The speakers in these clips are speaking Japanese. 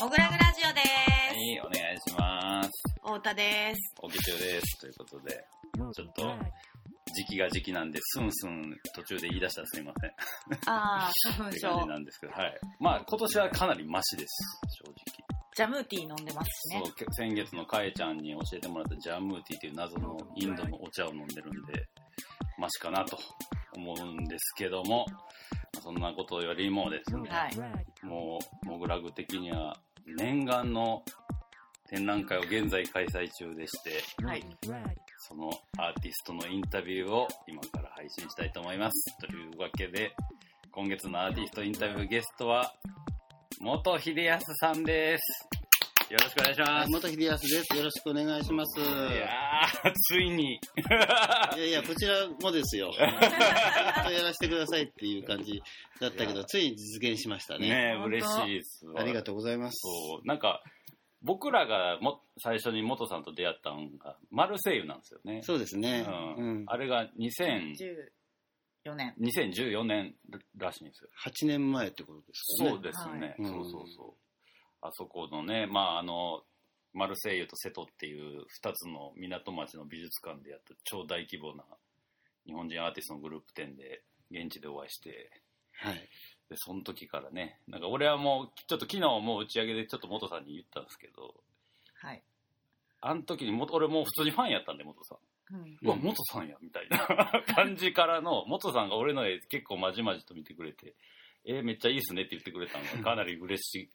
モグラグラジオではい、お願いします。す。太田です。おきちゅうです。ということで、グちょっと時期が時期なんで、スンスン途中で言い出したらすみません。あー、花粉症。なんですけど、はい。まあ、今年はかなりマシです、正直。ジャムーティー飲んでますしねそ。う、け先月のかえちゃんに教えてもらったジャムーティーっていう謎のインドのお茶を飲んでるんで、マシかなと思うんですけども、そんなことよりもですね、はいもう、モグラグ的には念願の展覧会を現在開催中でして、はい。そのアーティストのインタビューを今から配信したいと思います。というわけで、今月のアーティストインタビューゲストは、元秀康さんです。よろしくお願いします。元秀康です。よろしくお願いします。いやー、ついに。いやいや、こちらもですよ。ずっとやらせてくださいっていう感じだったけど、ついに実現しましたね。ね嬉しいですわありがとうございます。そう、なんか、僕らがも最初に元さんと出会ったのが、マルセイユなんですよね。そうですね。ううんん。あれが2000 14年。2014年らしいんですよ。8年前ってことですね。そうですね、はいそうそうそう。あそこのね、まああの、マルセイユと瀬戸っていう2つの港町の美術館でやった超大規模な日本人アーティストのグループ展で現地でお会いして、はい。で、その時からね、なんか俺はもう、ちょっと昨日もう打ち上げでちょっと元さんに言ったんですけど、はい。あの時に元、俺もう普通にファンやったんで、元さん。うん。うわ、元さんや、みたいな 感じからの、元さんが俺の絵結構まじまじと見てくれて、えーめっちゃいいっすねって言ってくれたのがかなり嬉し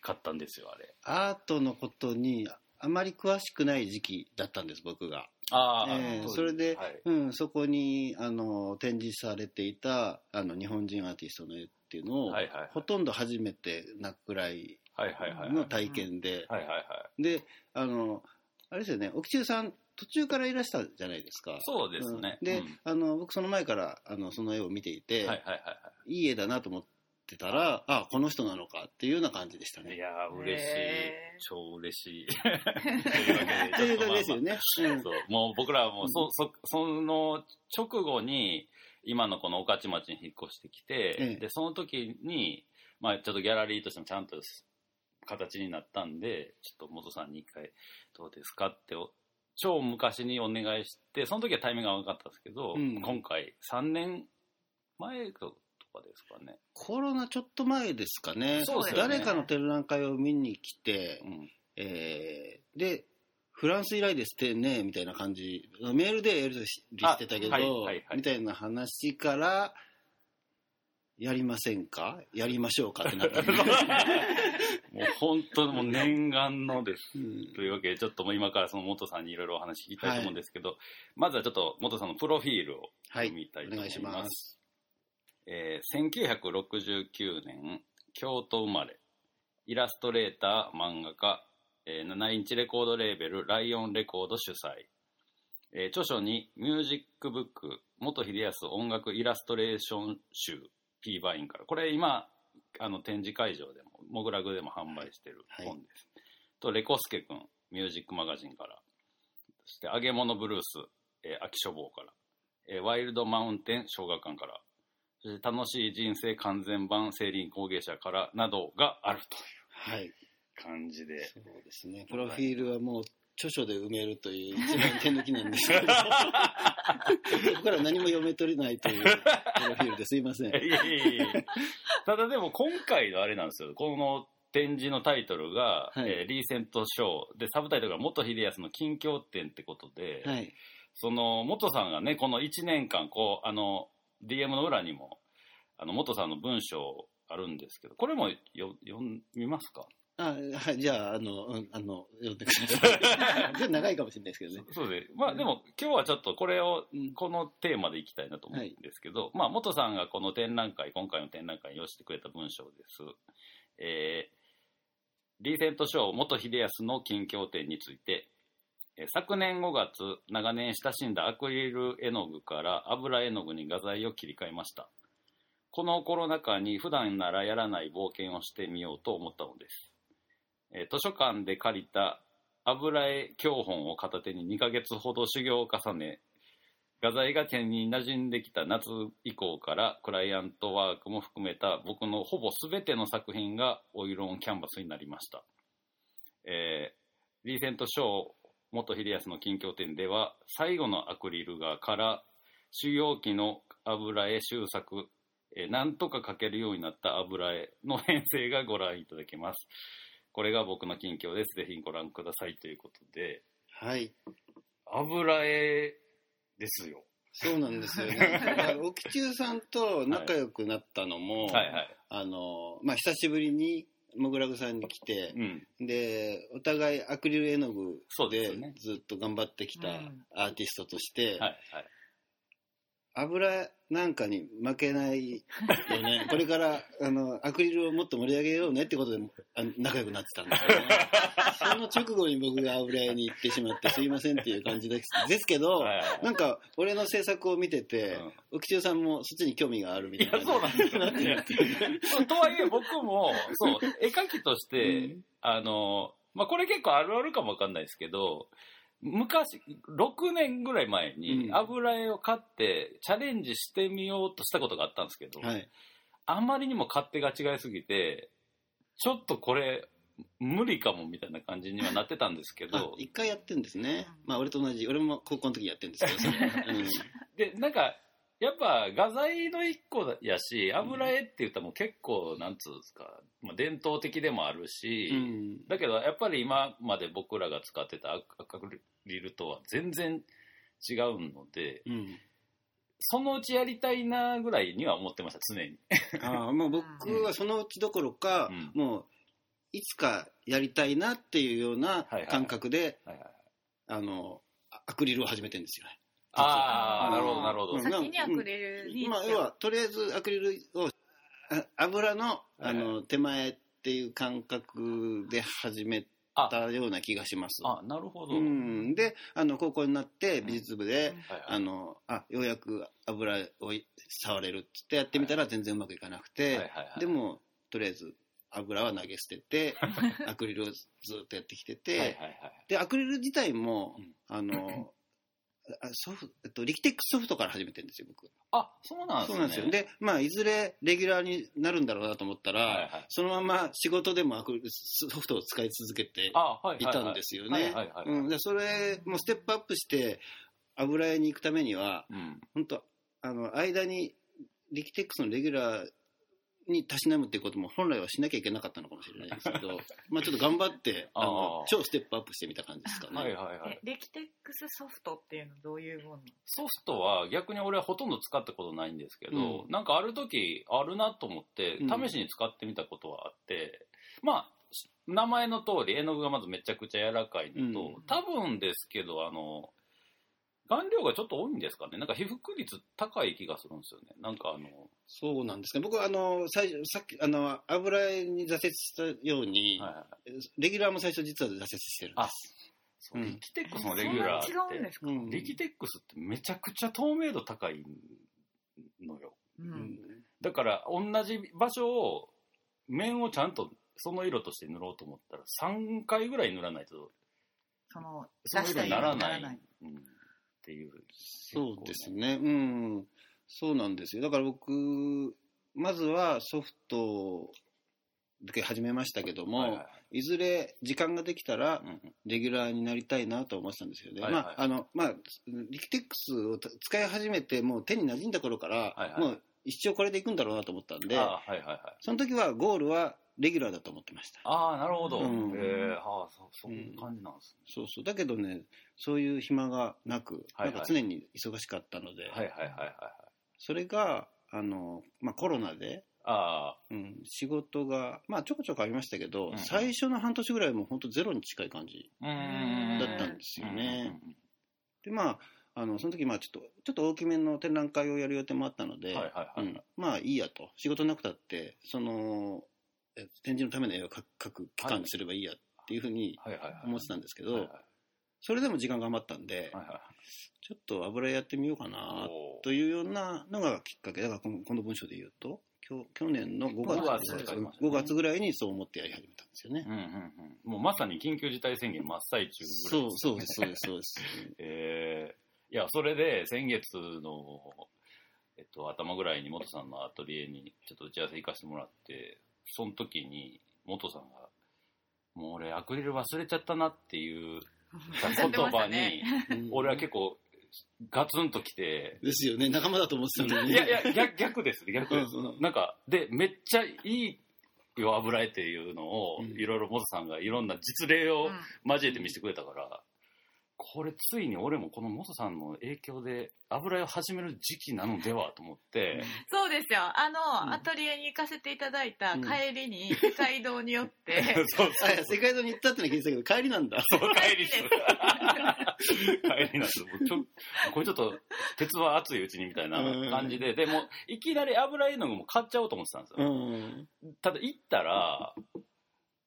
かったんですよ、あれ。アートのことにあまり詳しくない時期だったんです、僕が。ああ、えーうそれで、はい、うん、そこにあの展示されていたあの日本人アーティストの絵っていうのを、はいはいはいほとんど初めてなくらいはいはいはいはい。の体験で、はいはいはい。であのあれですよね奥中さん途中からいらしたじゃないですかそうですね。うんで、うんあの僕その前からあのその絵を見ていて、はいはいはいい絵だなと思ってたらあこの人なのかっていうような感じでしたはい。いね。やー、嬉しい。超嬉しい。とというわけですよね。うんそうもう僕らはもうそ、そ、その直後に、今のこの御徒町に引っ越してきて、ええで、その時に、まあちょっとギャラリーとしてもちゃんと形になったんで、ちょっと元さんに一回どうですかってお、超昔にお願いして、その時はタイミングが悪かったんですけど、うん今回3年前とかですかね。コロナちょっと前ですかねそうですよね誰かの展覧会を見に来て、うん。えーでフランス以来ですってねみたいな感じ。メールでやり取りしてたけど、あはいはいはいみたいな話からやりませんか？やりましょうかってなった。んで、もう本当にもう念願のです。うんというわけで、ちょっともう今からその元さんにいろいろお話聞きたいと思うんですけど、まずはちょっと元さんのプロフィールをはい読みたいと思います。お願いします。えー1969年、京都生まれ、イラストレーター、漫画家、えー7インチレコードレーベル、ライオンレコード主催、えー著書にミュージックブック、元秀康音楽イラストレーション集、P バインから。これ今、あの展示会場でも、モグラグでも販売してる本です。と、レコスケくん、ミュージックマガジンから。そして、揚げ物ブルース、えー秋書房から。えーワイルドマウンテン小学館から。そして、楽しい人生完全版セーリン工芸社からなどがあるというはい感じで。そうですね。プロフィールはもう著書で埋めるという 一番手抜きなんですけどそこから何も読め取れないというプロフィールですいません。いやいやいやいや。ただでも今回のあれなんですよ。この展示のタイトルが、はい。えーリーセントショー。で、サブタイトルが元秀康の近況展ってことで、はい。その元さんがね、この1年間、こう、あの、DM の裏にも、あの、元さんの文章あるんですけど、これもよ読みますか？あはいじゃああのうんあの読んでください ちょっと長いかもしれないですけどねそうで、まあでも今日はちょっとこれをうん、このテーマでいきたいなと思うんですけど、まあ元さんがこの展覧会、今回の展覧会に寄せてくれた文章です。えーリーセントショー元秀康の近況展について、えー昨年5月、長年親しんだアクリル絵の具から油絵の具に画材を切り替えました。このコロナ禍に普段ならやらない冒険をしてみようと思ったのです。え図書館で借りた油絵教本を片手に2ヶ月ほど修行を重ね、画材が手に馴染んできた夏以降からクライアントワークも含めた僕のほぼ全ての作品がオイルオンキャンバスになりました。えーリーセントショー元秀康の近況展では最後のアクリル画から修行期の油絵修作、えーなんとか描けるようになった油絵の編成がご覧いただけます。これが僕の近況です。ぜひご覧くださいということで、はい。油絵ですよ。そうなんですよね。沖中さんと仲良くなったのも、はいはい。あの、まあ、久しぶりに、もぐらぐさんに来てう、ん。で、お互いアクリル絵の具でずっと頑張ってきたうんアーティストとして、はいはい。油なんかに負けないよね。これから、あの、アクリルをもっと盛り上げようねってことで、あ仲良くなってたんですよね。その直後に僕が油絵に行ってしまってすいませんっていう感じですですけど、なんか、俺の制作を見ててうん、沖中さんもそっちに興味があるみたいな。いや、そうなんですよ とはいえ僕も、そう、絵描きとして、うんあの、まあ、これ結構あるあるかもわかんないですけど、昔、6年ぐらい前にうん油絵を買ってチャレンジしてみようとしたことがあったんですけど、はい。あまりにも勝手が違いすぎて、ちょっとこれ、無理かもみたいな感じにはなってたんですけあど、一回やってんですねうん。まあ、俺と同じ。俺も高校の時やってるんですけど、うんで、なんか、やっぱ画材の一個やし、油絵って言ったらもう結構、なんつうんですか、まあ、伝統的でもあるし、うん。だけどやっぱり今まで僕らが使ってたアクリルとは全然違うので、うん。そのうちやりたいなぐらいには思ってました、常に。ああもう僕はそのうちどころか、うん。もういつかやりたいなっていうような感覚で、あのあアクリルを始めてるんですよ。ね。ああ、なるほど、なるほど。うん。先にアクリルにまあ、要はとりあえずアクリルをあ油のあの、手前っていう感覚で始めたような気がします。あ、なるほど。うん、であの高校になって美術部で、あのあようやく油を触れるっつってやってみたら全然うまくいかなくて、でもとりあえず油は投げ捨てて アクリルをずっとやってきてて、はいはいはい。でアクリル自体も、うん。あのあソフえっと、リキテックスソフトから始めてるんですよ僕。あ、そうなんですね。そうなんですよ。で、まあ、いずれレギュラーになるんだろうなと思ったら、はいはい。そのまま仕事でもアクリルソフトを使い続けていたんですよね。それもうステップアップして油絵に行くためにはうん。本当あの間にリキテックスのレギュラーにたしなむっていうことも本来はしなきゃいけなかったのかもしれないですけど まあちょっと頑張ってあの超ステップアップしてみた感じですかね。はいはいはい。え。レキテックスソフトっていうのはどういうものソフトは逆に俺はほとんど使ったことないんですけど、うん。なんかある時あるなと思ってうん。試しに使ってみたことはあって、まあ名前の通り絵の具がまずめちゃくちゃ柔らかいのと、うん。多分ですけどあの顔料がちょっと多いんですかね。なんか被覆率高い気がするんですよね。なんかあのそうなんですね。僕はあの最初さっきあの油絵に挫折したように、はいはいレギュラーも最初実は挫折してるんであす。そう。うん。リキテックスのレギュラーって違うんですか、うんリキテックスってめちゃくちゃ透明度高いのよ。ううん。んだから同じ場所を面をちゃんとその色として塗ろうと思ったら3回ぐらい塗らないとそのその色にならない。出した色にならない。うん、っていうそうですね。うん。そうなんですよ。だから僕、まずはソフトで始めましたけども、はいいはいずれ時間ができたらレギュラーになりたいなと思ってたんですよね。はいはいまあ、あの、まあ、リキテックスを使い始めて、もう手に馴染んだ頃から、はいはいもう一生これでいくんだろうなと思ったんで、あはいはいはいその時はゴールはレギュラーだと思ってました。ああなるほど、うん。えー、はあそうそういう感じなんですそうそう。だけどね、そういう暇がなく、はいはい。なんか常に忙しかったので、ねはいはいはいはいはい。それが、あの、まあ、コロナで、あうん、仕事が、まあ、ちょこちょこありましたけど、うん最初の半年ぐらいも本当ゼロに近い感じ。だったんですよね。うんうんで、まあ、あの、その時、まあ、ちょっと、ちょっと大きめの展覧会をやる予定もあったので、はいはいはいうん。まあ、いいやと。仕事なくたって、その、え展示のための絵を描描く期間にすればいいやっていうふうに思ってたんですけど、それでも時間が余ったんで、ちょっと油絵やってみようかなというようなのがきっかけ。だからこのこの文章で言うと、去年の5 5月月ですか5月ぐらいにそう思ってやり始めたんですよねうん。うんうん。もうまさに緊急事態宣言真っ最中ぐらいそうそうです、そうです、そうです。えーいや、それで先月の、えっと、頭ぐらいに元さんのアトリエにちょっと打ち合わせ行かせてもらって、その時に元さんが、もう俺アクリル忘れちゃったなっていう 言葉に、うん。俺は結構ガツンときて、ですよね、仲間だと思ってたのに。いやいや、逆逆です、逆です。うんう。んなんか、で、めっちゃいいよ、油絵っていうのを、うん。いろいろ元さんがいろんな実例をうん。交えて見せてくれたから、これついに俺もこの元さんの影響で油絵を始める時期なのではと思って、そうですよ。あの、うんアトリエに行かせていただいたうん帰りに、世界堂によって、そうあいや世界堂に行ったってのは聞いてたけど、帰りなんだ。そう、帰りです。帰りなんです。もうちょこれちょっと、鉄は熱いうちにみたいな感じで、でも、いきなり油絵の具も買っちゃおうと思ってたんですうよ。ん。ただ行ったら、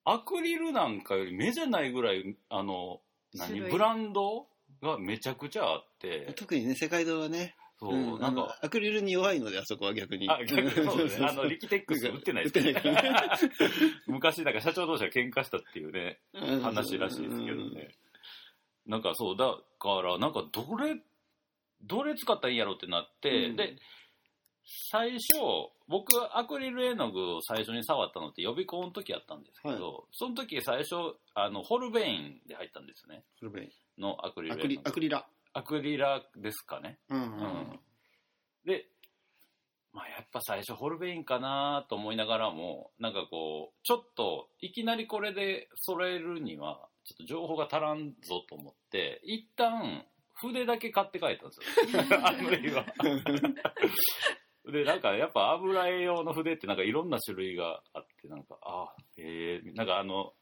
アクリルなんかより目じゃないぐらい、あの、何、ブランドがめちゃくちゃあって、特にね、世界堂はね、そう、うんあのなんか、アクリルに弱いので、あそこは逆に。あ、逆にそうですね。あんの、リキテックス売ってない売ってない。から昔、なんか社長同士が喧嘩したっていうね、うん。話らしいですけどね。なんかそう、だから、なんかどれ、どれ使ったらいいんやろってなって、うん。で、最初、僕アクリル絵の具を最初に触ったのって予備校の時やったんですけど、その時最初、あの、ホルベインで入ったんですね。ホルベインのアクリルアクリ絵の具アクリラ。アクリラですかね。うんうんで、まあやっぱ最初ホルベインかなと思いながらも、なんかこう、ちょっといきなりこれで揃えるには、ちょっと情報が足らんぞと思って、一旦筆だけ買って帰ったんですよ。あの絵は。で、なんかやっぱ油絵用の筆ってなんかいろんな種類があって、なんか、ああ、ええなんかあの、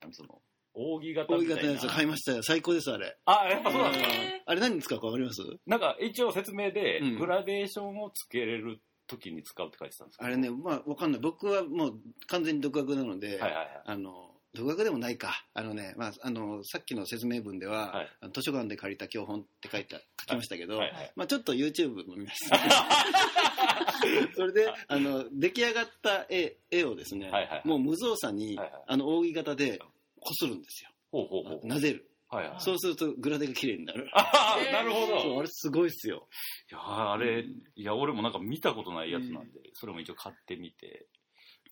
なんつうの、扇形みたいな。大型のやつ買いましたよ。最高です、あれ。あ、やっぱそうなんですか？へあれ何に使うかわかります？なんか一応説明でうん、グラデーションをつけれる時に使うって書いてたんですけどあれね、まあ、わかんない。僕はもう完全に独学なので、はいはいはい。あの、独学でもないか。あのね、まあ、あの、さっきの説明文では、はい図書館で借りた教本って書いた、書きましたけど、はいはいまあ、ちょっと YouTube も見ました。それで、あの、出来上がった絵絵をですね、はいはいはいもう無造作に、はいはいあの、扇形でこするんですよ。ほうほうほう。なぜる。はいはい。そうするとグラデが綺麗になる。あ なるほど。あれすごいっすよ。いやーあれ、いや、俺もなんか見たことないやつなんで、それも一応買ってみて、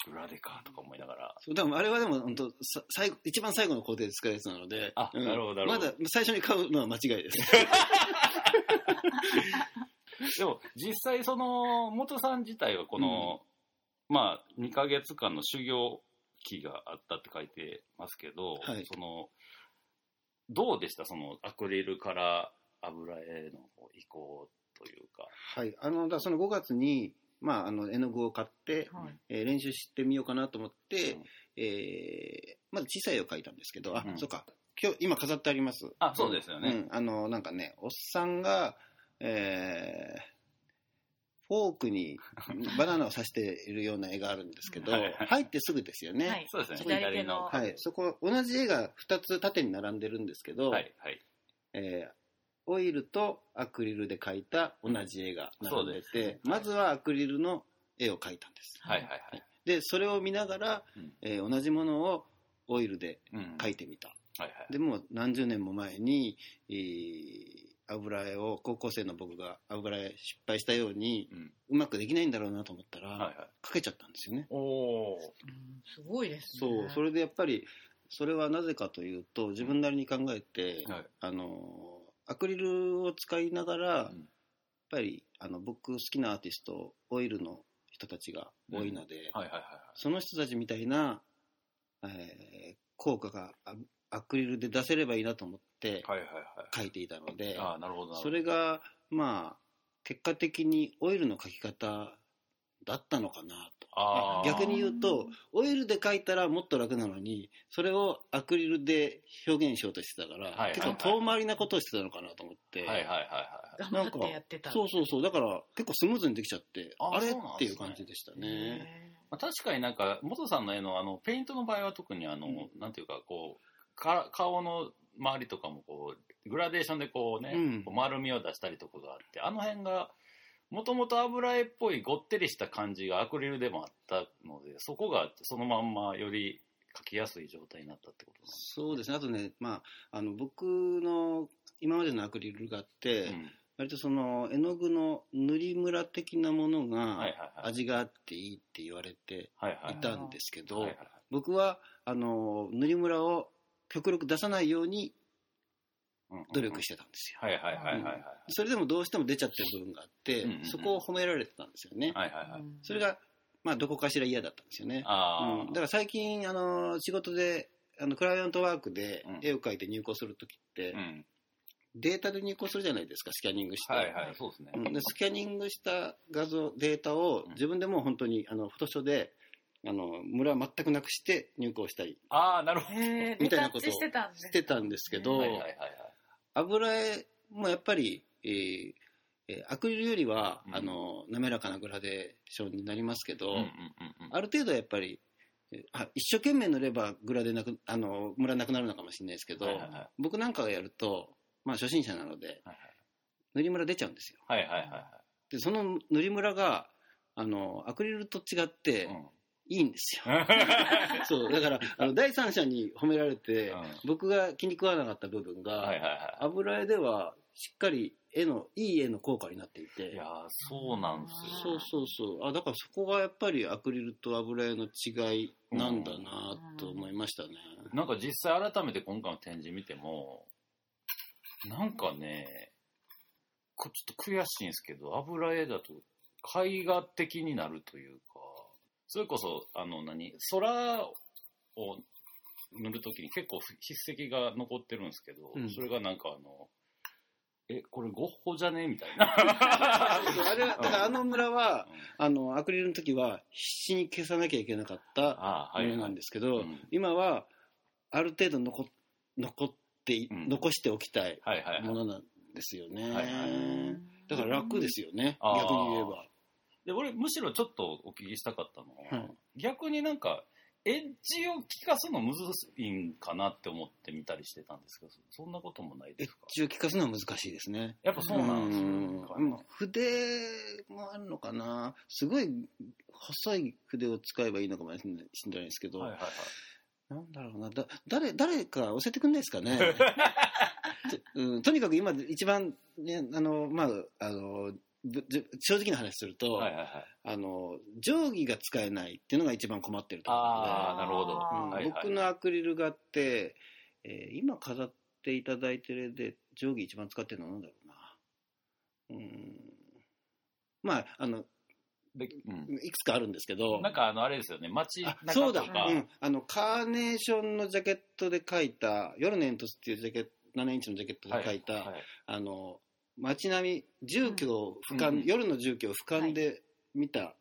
グラデかとか思いながら。そうでもあれはでも本当さ最後一番最後の工程で使うやつなので、あうん。なるほどなるほど。まだ最初に買うのは間違いです。でも、実際その、元さん自体はこの、まあ、2ヶ月間の修行期があったって書いてますけど、はい。その、どうでした？その、アクリルから油絵の移行というか。はい、あのだその5月に、まあ、あの絵の具を買って、はいえー練習してみようかなと思って、うんえーまず小さい絵を描いたんですけど、あ、うんそうか今日今飾ってあります。あ、そうですよね。うん、あのなんかねおっさんが、えーフォークに バナナを刺しているような絵があるんですけどはいはい入ってすぐですよね。はいそうですね。左手のはい、そこ同じ絵が2つ縦に並んでるんですけど、はい、はい。えーオイルとアクリルで描いた同じ絵が並んでそうですて、まずはアクリルの絵を描いたんです。はい、はい、はい。で、それを見ながら、うんえー同じものをオイルでうん。描いてみた。はい、はい。でもう何十年も前に、えー油絵を高校生の僕が油絵失敗したようにうん。うまくできないんだろうなと思ったら、はい、はい。描けちゃったんですよね。おー。うんすごいですそね。う、それでやっぱりそれはなぜかというと自分なりに考えて、はい。あのアクリルを使いながら、やっうんぱりあの僕好きなアーティストオイルの人たちが多いので。その人たちみたいな、えー効果があアクリルで出せればいいなと思ってはい、ていたので、それがまあ結果的にオイルの描き方だったのかな逆に言うとオイルで描いたらもっと楽なのにそれをアクリルで表現しようとしてたから、はいはい結構遠回りなことをしてたのかなと思って、はい、はい、はい、はい。頑張ってやってた。そうそうそう。だから結構スムーズにできちゃってああれねっていう感じでしたね。へまあ、確かになんか、元さんの絵のあの、ペイントの場合は特にあの、うん。なんていうか、こう、か顔の周りとかもこう、グラデーションでこうね、うん。こう丸みを出したりとかがあって、あの辺が、もともと油絵っぽいごってりした感じがアクリルでもあったので、そこがそのまんまより描きやすい状態になったってことなんですそうですね。あとね、まあ、あの、僕の今までのアクリル画って、うん割とその絵の具の塗りムラ的なものはいが。味があっていいって言われてはいたんですけど、僕はあの塗りムラを極力出さないように努力してたんですよ。はいはいはいはいはい。それでもどうしても出ちゃってる部分があって、そこを褒められてたんですよね。はいはいはい。それが、まあ、どこかしら嫌だったんですよね。あうんだから最近あの仕事であのクライアントワークでうん絵を描いて入稿するときって、あ。うん。データで入稿するじゃないですかスキャニングして、はいはい、そうですね。うんでスキャニングした画像データをうん自分でもう本当にあのフォトショーであのムラ全くなくして入稿したりああ、なるほど。みたいなことをリタッチしてたんですしてたんですけど、はいはいはいはい。油絵もやっぱり、えーえーアクリルよりは、うん。あの滑らかなグラデーションになりますけど、うんうんうんうん。ある程度やっぱりえーあ一生懸命塗ればグラでなくあのムラなくなるのかもしれないですけど、はいはいはい。僕なんかがやると、まあ、初心者なのではい塗りムラ出ちゃうんですよ。はいはいはいはい。でその塗りムラがあのアクリルと違ってはい。いいんですよ、う んそうだからあの第三者に褒められて、うん。僕が気に食わなかった部分が、はいはいは油絵ではしっかり絵のいい絵の効果になっていて。い。いやーそうなんですよ。そうそうそう。あだからそこがやっぱりアクリルと油絵の違いなんだなと思いましたね、なんか実際改めて今回の展示見ても、なんかね、こちょっと悔しいんですけど、油絵だと絵画的になるというか、それこそ、あの何、空を塗るときに結構筆跡が残ってるんですけど、うん。それがなんかあの、え、これゴッホじゃねみたいな。あれはだからあの村はうん。あのアクリルの時は必死に消さなきゃいけなかった。ものなんですけど、うん。今はある程度残残って残しておきたいはいはいはい。ものなんですよね、はいはい。だから楽ですよね逆に言えばで、俺、むしろちょっとお聞きしたかったのは、はい逆になんか、エッジを効かすのむずいんかなって思ってみたりしてたんですけど、そんなこともないエッですか？ジを効かすのは難しいですね。やっぱそうなんですよ。うん。まあ筆もあるのかな？すごい細い筆を使えばいいのかもしれないですけど、はいはいはい。なんだろうな。だ誰誰か教えてくんないですかね？と,、うん、とにかく今一番、ね、あのまああの正直な話すると、はいはいはい。あの定規が使えないっていうのが一番困ってるところああ、なるほど。で、うん。はいはい。僕のアクリル画って、えー今飾っていただいてる絵で定規一番使ってるのは何だろうな。うん。まああのでうん。いくつかあるんですけど。なんかあの、あれですよね、街あ中そうだ、とか、うん、あのカーネーションのジャケットで描いた「夜の煙突」っていうジャケット7インチのジャケットで描いた、はいはい。あの街並み住居を俯瞰、うんうん夜の住居を俯瞰で見た。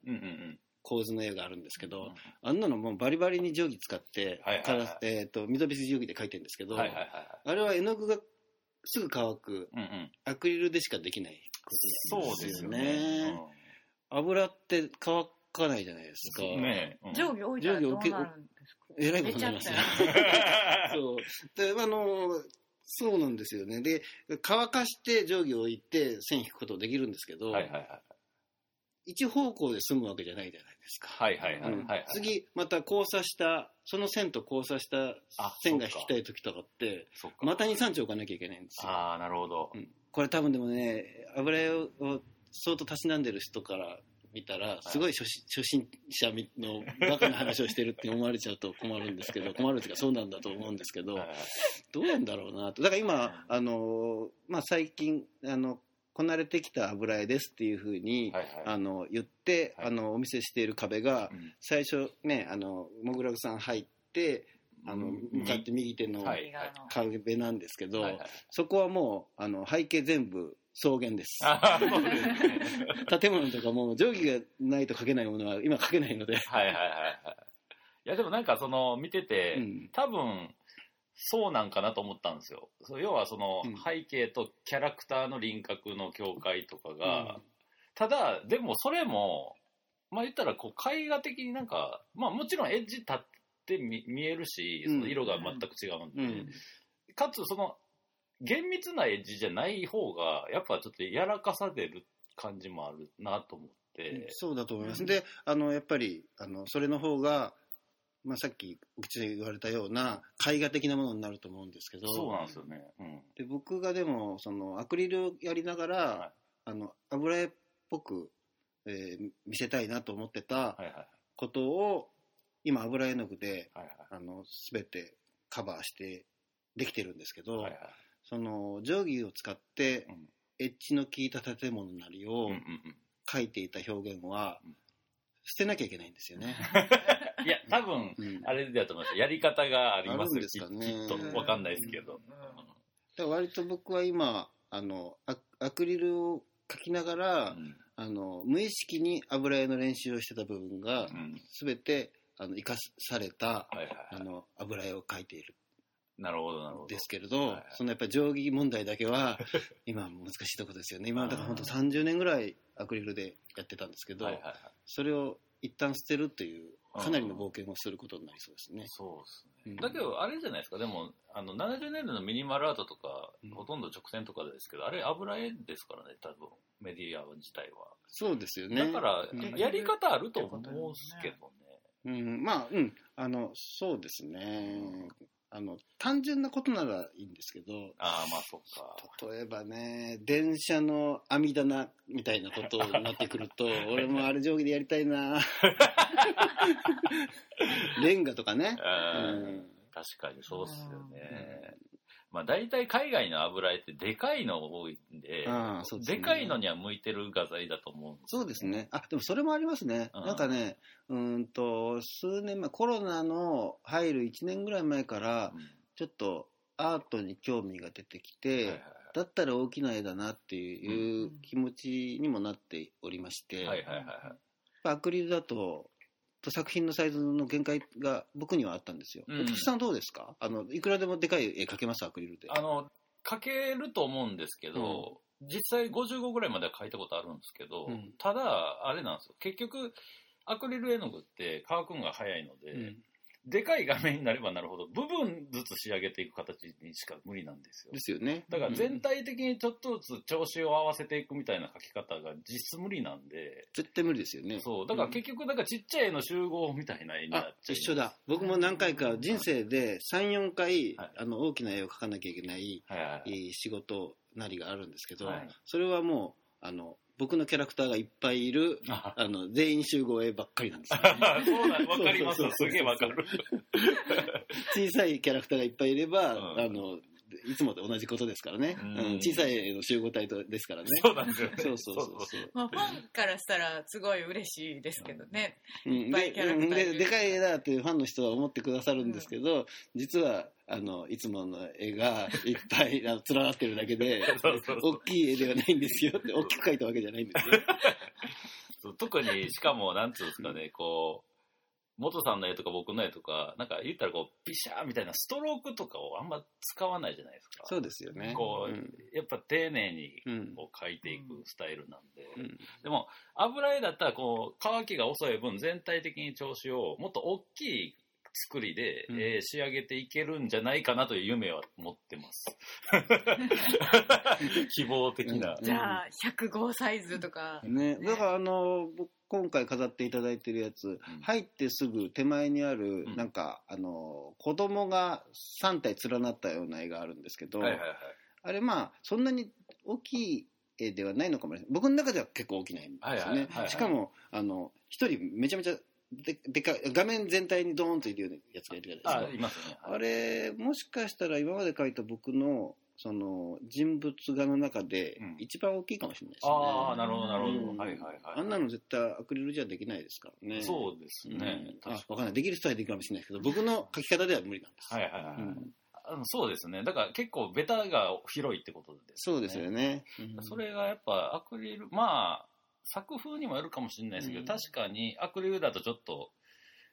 構図の絵があるんですけど、うんあんなのもうバリバリに定規使って、はいはいはい。からえー、と溝菱定規で描いてるんですけど、はいはいはいあれは絵の具がすぐ乾くはい。うんうん。アクリルでしかできない。そうですよね。油って乾かないじゃないですか、うんねえ。うん。定規置いたらどうなるんですか？えらいことになりますね。そう。であのそうなんですよねで乾かして定規を置いて線引くことできるんですけど、はいはいはい。一方向で済むわけじゃないじゃないですか、はいはいはい。うんはいはい、次また交差したその線と交差したあ線が引きたい時とかって。また23丁置かなきゃいけないんですよ、ああ、なるほど。うんこれ多分でもね油絵を相当たしなんでる人から見たらすごい初心初心者のバカな話をしてるって思われちゃうと 困るんですけど困るっていうかそうなんだと思うんですけどどうなんだろうなと。だから今あの、まあ、最近あのこなれてきた油絵ですっていうふうに、はいはい。あの言って、はい。あのお見せしている壁がうん。最初ねあのモグラグさん入ってあのうん。向かって右手のはい。壁なんですけど、はいはい。そこはもうあの背景全部草原です。建物とかも定規がないと描けないものは今描けないので、はいはいはいはい。いやでもなんかその見てて、うん。多分そうなんかなと思ったんですよ。要はそのうん。背景とキャラクターの輪郭の境界とかが、うん。ただでもそれもまあ言ったらこう絵画的になんかまあもちろんエッジ立って見見えるし、その色が全く違うんで、うん。かつその厳密なエッジじゃない方がやっぱちょっとやらかさ出る感じもあるなと思って。そうだと思います。で、あの、やっぱり、あの、それの方が、まあ、さっき、お口で言われたような、絵画的なものになると思うんですけど、そうなんですよね。うん。で僕がでも、その、アクリルをやりながら、はいあの、油絵っぽく、えー見せたいなと思ってたはいはい。ことを、今、油絵の具で、はいあの、すべてカバーしてできてるんですけど、はい。はいはい。その、定規を使ってうん、エッジの効いた建物なりをうんうんうん。描いていた表現はうん、捨てなきゃいけないんですよね。いや、多分、うんあれだと思います。やり方がありますあるんですかねききっと。わかんないですけど。だから割と僕は今あのアアクリルを描きながら、うんあの無意識に油絵の練習をしてた部分がうん全てあの生かされたはいはいはい。あの油絵を描いているなるほど、なるほど。んですけれど、はいはいそのやっぱり定規問題だけは 今難しいところですよね今だから本当30年ぐらいアクリルでやってたんですけど、はいはいはい。それを一旦捨てるっていううんかなりの冒険をすることになりそうですね。そうですうんね。だけど、あれじゃないですか。でも、あの、70年代のミニマルアートとか、うんほとんど直線とかですけど、あれ油絵ですからね、多分、メディア自体は。そうですよね。だからうん、やり方あると思うんですけどね。うん、まあ、うん、あの、そうですね。あの、単純なことならいいんですけど、ああ、まあ、そっか。例えばね、電車の網棚みたいなことになってくると、俺もあれ定規でやりたいな レンガとかね。うんうん確かにそうっすよね。まあ大体海外の油絵ってでかいの多いんで、ああですね。でかいのには向いてる画材だと思うんですよそうですね。あ、でもそれもありますね。うん。なんかね、うーんと、数年前、コロナの入る1年ぐらい前からう、ん。ちょっとアートに興味が出てきて、はいはいだったら大きな絵だなっていう気持ちにもなっておりまして。アクリルだと作品のサイズの限界が僕にはあったんですよ。うんさんどうですか？あのいくらでもでかい絵描けますアクリルで。あの、描けると思うんですけど、実際55ぐらいまでは描いたことあるんですけど、うんただ、あれなんですよ。結局、アクリル絵の具って乾くんが早いので、うんでかい画面になればなるほど、部分ずつ仕上げていく形にしか無理なんですよで。すよね。だから全体的にちょっとずつ調子を合わせていくみたいな描き方が実質無理なんで、絶対無理ですよね。そう、だから結局、だからちっちゃい絵の集合みたいな絵になっあちゃう。一緒だ。僕も何回か人生で3、4回、はいあの大きな絵を描かなきゃいけない、仕事なりがあるんですけど、はいそれはもうあの僕のキャラクターがいっぱいいるああの全員集合絵ばっかりなんですよ、そうなん、わかります。すげえわかる。小さいキャラクターがいっぱいいれば、うん。あのいつもと同じことですからね、うん。うん。小さい絵の集合体とですからね。そうなんですよね。そうそうそうそう。まあ、ファンからしたらすごい嬉しいですけどね。うん。いっぱいでキャラクターいる。ででかい絵だっていうファンの人は思ってくださるんですけど、実はあのいつもの絵が いっぱいあの連なってるだけでそうそうそう。大きい絵ではないんですよって大きく描いたわけじゃないんですよ。そう特に、しかも、なんつうんですかね、こう、元さんの絵とか僕の絵とか、なんか言ったらこう、ピシャーみたいなストロークとかをあんま使わないじゃないですか。そうですよね。こう、うんやっぱ丁寧にうんこう描いていくスタイルなんで。うんでも、油絵だったら、こう、乾きが遅い分、全体的に調子をもっと大きい作りで、うんえー仕上げていけるんじゃないかなという夢は持ってます。希望的な。うんじゃあ、105サイズとか。ね、だからあの僕今回飾っていただいてるやつ、入ってすぐ手前にある、んなんかあの子供が3体連なったような絵があるんですけど、はいはいはい。あれまあそんなに大きい絵ではないのかもしれない僕の中では結構大きな絵ですはいよねはいはいはいしかもあの一人めちゃめちゃででかい画面全体にドーンといるようなやつがいるじゃないですあ、かいますね。あれもしかしたら今まで描いた僕のその人物画の中でうん一番大きいかもしれないですね、ああ、なるほど、なるほど。うんはいはいはい。あんなの絶対アクリルじゃできないですからね。そうですね。うんあ、わかんない。できる人はできるかもしれないですけど、僕の書き方では無理なんです。はいはいはい。うんあのそうですね。だから結構ベタが広いってことです、そうですよね。うんそれがやっぱアクリル、まあ、作風にもよるかもしれないですけど、うん確かにアクリルだとちょっと、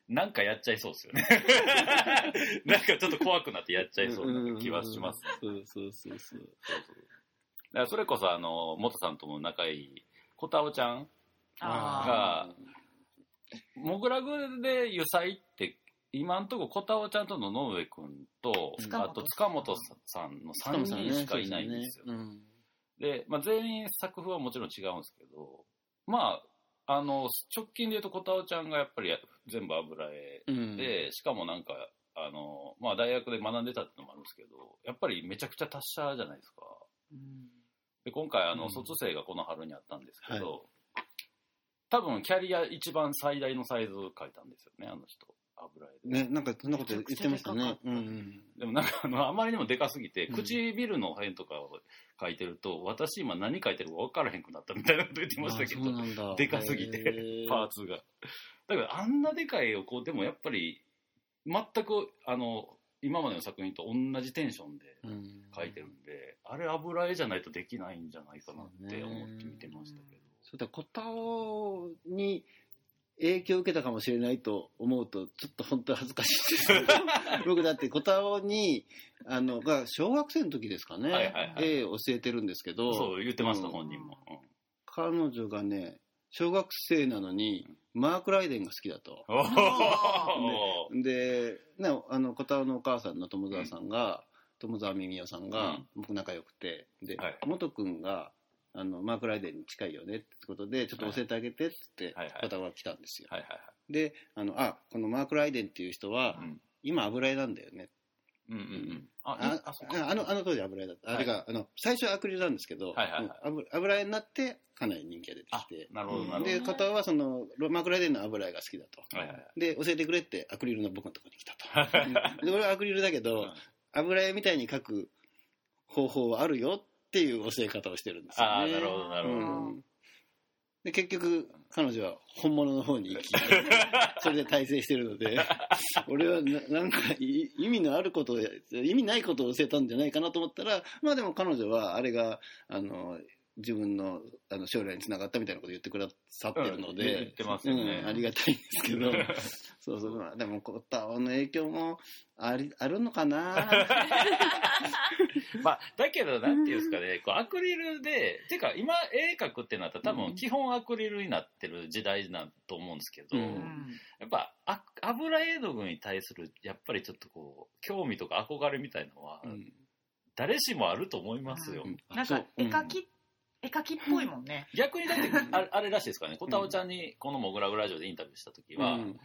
なんかやっちゃいそうですよね。なんかちょっと怖くなってやっちゃいそうな気はします。そうそうそうそう。だからそれこそ、あの、元さんとも仲いい、小田尾ちゃんあが、モグラグで油彩って、今んとこ小田尾ちゃんと野々上くんと、塚あと塚本さんの3人しかいないんですよ。うんで、まあ、全員作風はもちろん違うんですけど、まあ、あの、直近で言うと、小田尾ちゃんがやっぱり全部油絵うんで、しかもなんか、あの、まあ、大学で学んでたってのもあるんですけど、やっぱりめちゃくちゃ達者じゃないですか。で、今回、あの、うん卒生がこの春にあったんですけど、は多分、キャリア一番最大のサイズ書いたんですよね、あの人。油絵で。ね、なんかそんなこと言ってましたね。うんうん。でもなんかあの、あまりにもでかすぎて、うん唇の辺とかを書いてると、私今何書いてるか分からへんくなったみたいなこと言ってましたけどでかすぎてパーツが。だからあんなでかいをこう、でもやっぱり、全く、あの、今までの作品と同じテンションでうん書いてるんで、あれ油絵じゃないとできないんじゃないかなって思って見てましたけど。そうだ、小田尾に影響を受けたかもしれないと思うと、ちょっと本当に恥ずかしいです。僕だって小田尾に、あの、が小学生の時ですかね、はいはいはい。絵を教えてるんですけど、そう言ってました、うん。本人も。うん。彼女がね、小学生なのに、マーク・ライデンが好きだと。おー。で、ね、あの、小田尾のお母さんの友沢さんが、友沢みみよさんが、うん。僕仲良くて、で、はい。元くんが、あの、マーク・ライデンに近いよねってことで、ちょっと教えてあげてって言って、はいはい小田尾が来たんですよ。で、あの、あ、このマーク・ライデンっていう人は、うん今油絵なんだよね。うんうんうん。あ、あの、あの当時油絵だった。あれが、あの、最初はアクリルなんですけど、油油絵になって、かなり人気が出てきて。なるほど。で、片はその、マーク・ライデンの油絵が好きだと。で、教えてくれってアクリルの僕のところに来たと。で、俺はアクリルだけど、うん油絵みたいに描く方法はあるよっていう教え方をしてるんですよね。ああ、なるほどなるほど。うんで、結局、彼女は本物の方に行き、それで大成してるので、俺はななんかい意味のあることを、意味ないことを教えたんじゃないかなと思ったら、まあでも彼女はあれが、あの、自分のあの将来につながったみたいなことを言ってくださってるのうんで、言ってますよねうんありがたいんですけど、そうそう、まあでも、コタオの影響もありあるのかな？まあ、だけど、なんていうんですかね、こうアクリルで、てか、今、絵描くってなったら、多分、基本アクリルになってる時代だと思うんですけど、うん。やっぱ、あ油絵の具に対する、やっぱりちょっとこう、興味とか憧れみたいのは、うん。誰しもあると思いますよ。うん。なんか絵描き、絵描きっぽいもんね。逆にだって、ああれらしいですからね、小田尾ちゃんにこのモグラグラジオでインタビューした時は、うん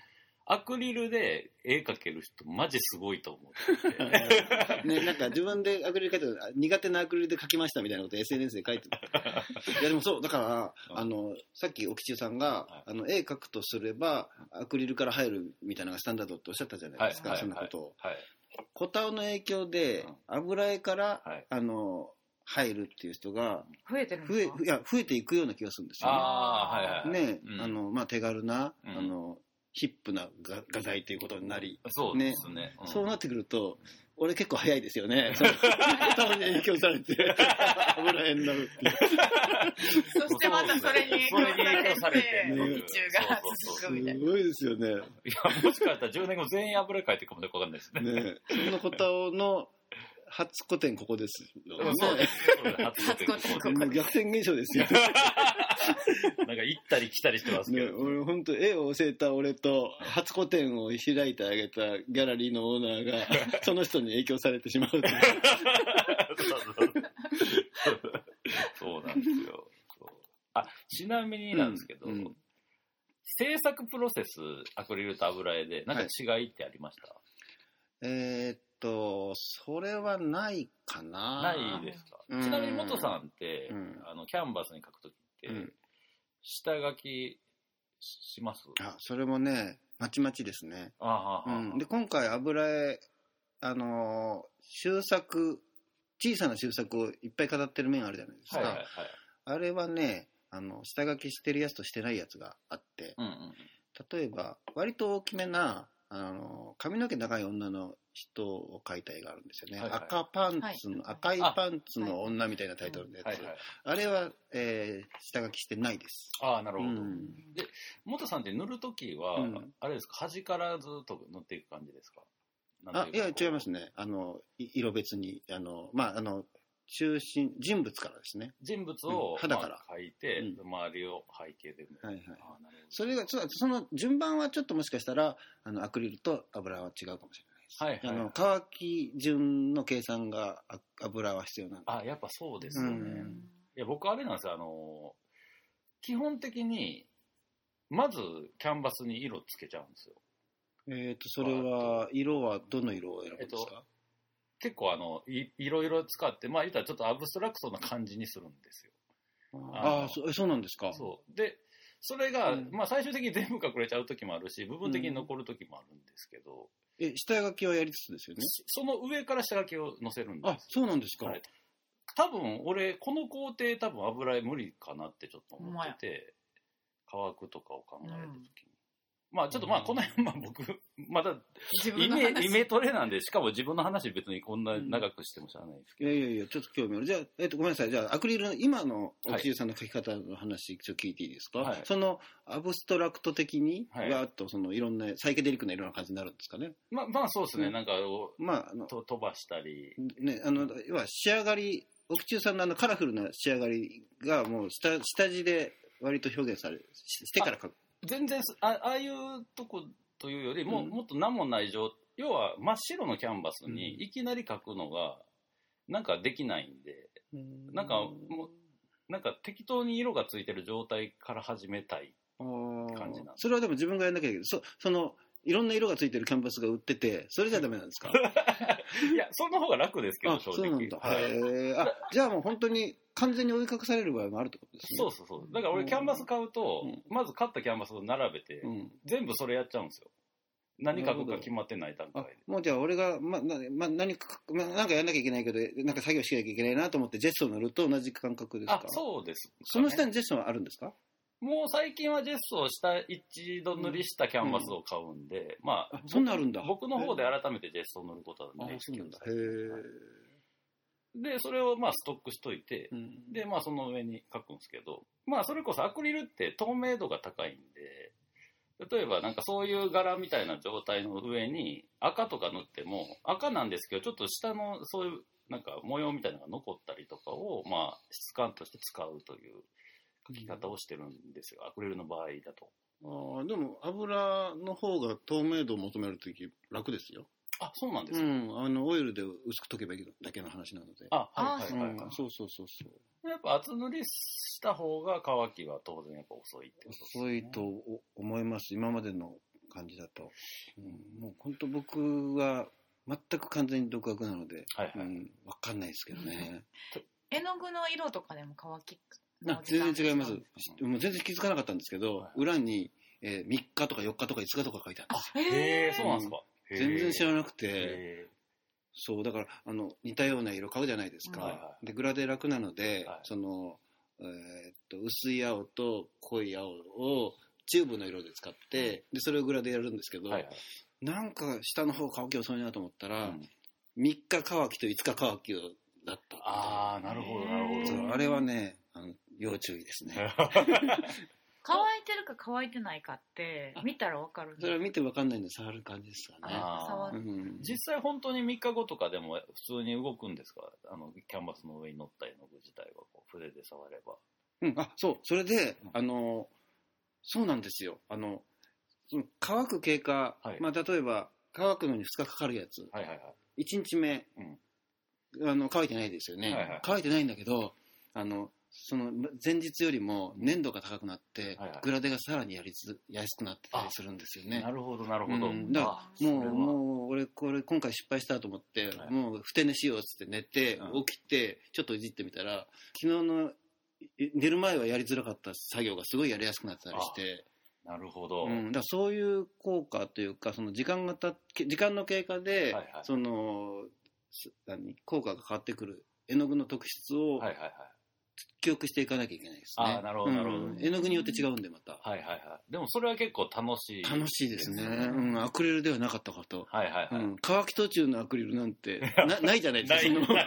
アクリルで絵描ける人、マジすごいと思ってて。ね、なんか自分でアクリル描いてる苦手なアクリルで描きましたみたいなこと SNS で書いてる。いやでもそう、だから、うんあの、さっき奥中さんが、はいあの、絵描くとすれば、アクリルから入るみたいなのがスタンダードっておっしゃったじゃないですか、はいそんなことを。はい。コタオの影響でうん、油絵から、はいあの、入るっていう人が、増えてるん増え、ですか？いや、増えていくような気がするんですよね。ああ、はいはいはい。ね、うんあの、まあ、手軽な、うんあの、ヒップな画画材ということになり、そうですね。んそうなってくると、俺結構早いですよね。そのたまに影響されて、油絵になるっていう。そしてまたそれに影響さされて、宇僕宙が続くみたいな。すごいですよね。いや、もしかしたら10年後全員油絵描いてるかもよくわかんないですね。ねそのコタオの初古典ここですよね。そうです。初初古典ここ逆転現象ですよ。なんか行ったり来たりしてますけね、ど。俺本当絵を教えた俺と初古典を開いてあげたギャラリーのオーナーが その人に影響されてしまうそうなんですよ。あ、ちなみになんですけど、うんうん。制作プロセス、アクリルと油絵で、なんか違いってありました、えーっとそれはないかな。ないですか、うんちなみに元さんって、うん。あのキャンバスに描くときうん。下書きします？あそれもねまちまちですね。うん、で今回油絵あのー修作小さな修作をいっぱい飾ってる面あるじゃないですか、はいはいはい。あれはねあの下書きしてるやつとしてないやつがあって。うんうん。例えば割と大きめなあの髪の毛長い女の人を描いた絵があるんですよね、はいはい。赤パンツの、はい。赤いパンツの女みたいなタイトルのやつ、はい。はい。あれは、えー下書きしてないです。ああ、なるほど。うん。元さんって塗るときは、うん。あれですか、端からずっと塗っていく感じですか？あいや違いますね。ねあのい色別にあのまああの中心人物からですね。人物を、うん肌から。まあ描いて、う周りを背景で塗る。はいはい。ああなるほど。それがそその順番はちょっともしかしたらあのアクリルと油は違うかもしれないはいはいあの乾き順の計算があ油は必要なんであ、やっぱそうですよね。うんいや、僕あれなんですよ、あの、基本的に、まずキャンバスに色つけちゃうんですよ。えっと、それは、色はどの色を選ぶんですか、結構あの、いいろいろ使って、まあ言ったらちょっとアブストラクトな感じにするんですよ。ああ、そえそうなんですか？そう。で、それが、うんまあ最終的に全部隠れちゃう時もあるし、部分的に残る時もあるんですけど、え、下書きはやりつつですよね？しその上から下書きを載せるんであ、す。そうなんですか。はい多分俺、この工程多分油絵無理かなってちょっと思ってて、乾くとかを考えた時に。まあちょっとまあこの辺、まあ僕、まだイメイメトレなんで、しかも自分の話別にこんな長くしてもしゃあないですけど。いやいやいや、ちょっと興味ある。じゃあ、えっと、ごめんなさい。じゃあ、アクリルの今の奥地さんの書き方の話、ちょっと聞いていいですか、はいその、アブストラクト的に、はいわーっと、その、いろんな、サイケデリックな色な感じになるんですかね？まあまあそうですね、うんなんかをまあ、あの、と飛ばしたり、ね、あの、要は仕上がり、奥中さんのあのカラフルな仕上がりがもう下下地で割と表現されししてから書く。全然すあああいうとこというよりも、うん。もっと何もない状要は真っ白のキャンバスにうん。いきなり描くのがなんかできないんでなんかもなんか適当に色がついてる状態から始めたい感じなんで。すそれはでも自分がやんなきゃいけない。そその、いろんな色がついてるキャンバスが売ってて、それじゃダメなんですか？いやその方が楽ですけどあ、正そうなんだ。直はい。へー。あ、じゃあもう本当に完全に追い隠される場合もあるってことですね。そうそうそう。だから俺キャンバス買うと、うん。まず買ったキャンバスを並べて、うん。全部それやっちゃうんですよ。何描くか決まってない段階あでもうじゃあ俺が、ま、なま、何か、ま、なんかやんなきゃいけないけど、なんか作業しなきゃいけないなと思ってジェストを塗ると同じ感覚ですか？あそうです。かね、その下にジェストはあるんですか？もう最近はジェスをした一度塗りしたキャンバスを買うんで、まああそんなんあるんだ。僕の方で改めてジェスを塗ることはないですけど。でそれをまあストックしといてうん。でまあその上に書くんですけどまあそれこそアクリルって透明度が高いんで例えばなんかそういう柄みたいな状態の上に赤とか塗っても赤なんですけどちょっと下のそういうなんか模様みたいなのが残ったりとかをまあ質感として使うという書き方をしてるんですよアクリルの場合だと。あーでも油の方が透明度を求めるとき楽ですよ。あそうなんでうすか、ん。あの、オイルで薄く溶けばいいだけの話なので。あ、あはいはいはい、うんそうそうそうそう。やっぱ厚塗りした方が乾きは当然やっぱ遅いってことですね遅いとお思います。今までの感じだと。うん、もう本当僕は全く完全に独学なので、はいはい。うん、わかんないですけどね。絵の具の色とかでも乾きあ全然違います。んもう全然気づかなかったんですけど、はい裏に、えー3日とか4日とか5日とか書いてあるんですよ。へえ、そうなんですか。全然知らななくて、へそう、だから、あの、似たような色買うじゃないですか。はいはで、グラデ楽なので、はいその、えーっと、薄い青と濃い青をチューブの色で使って、で、それをグラデやるんですけど、はいはい。なんか下の方乾き遅いなと思ったら、うん3日乾きと5日乾きだった。ああ、なるほど、なるほど。そうあれはね、要注意ですね。乾いてるか乾いてないかって見たらわかるんそれは見てわかんないんで触る感じですかね。うん。実際本当に3日後とかでも普通に動くんですか？あの、キャンバスの上に乗った絵の具自体はこう筆で触れば。うん、あ、そう、それでうん、あの、そうなんですよ。あの、その乾く経過、はい。まあ、例えば、乾くのに2日かかるやつ、はいはいはい。1日目、あの乾いてないですよね、はいはい。乾いてないんだけど、あの、その前日よりも粘度が高くなって、はいはいグラデがさらにやりつやすくなってたりするんですよね。なるほど、なるほど。うんだからもう、もう、俺、これ、今回失敗したと思って、はいもう、ふて寝しようっつって寝て、うん起きて、ちょっといじってみたら、昨日の、い寝る前はやりづらかった作業がすごいやりやすくなってたりして、なるほど。うん、だからそういう効果というか、その時間がたっ時間の経過で、はいはいその、す何、効果が変わってくる絵の具の特質をはいはいはい。記憶していかなきゃいけないですね。あーなるほどなるほどうん絵の具によって違うんで、また。はいはいはい。でもそれは結構楽しい。楽しいですね。うん、アクリルではなかったかと。はいはいはい。うん、乾き途中のアクリルなんてなないじゃないですか。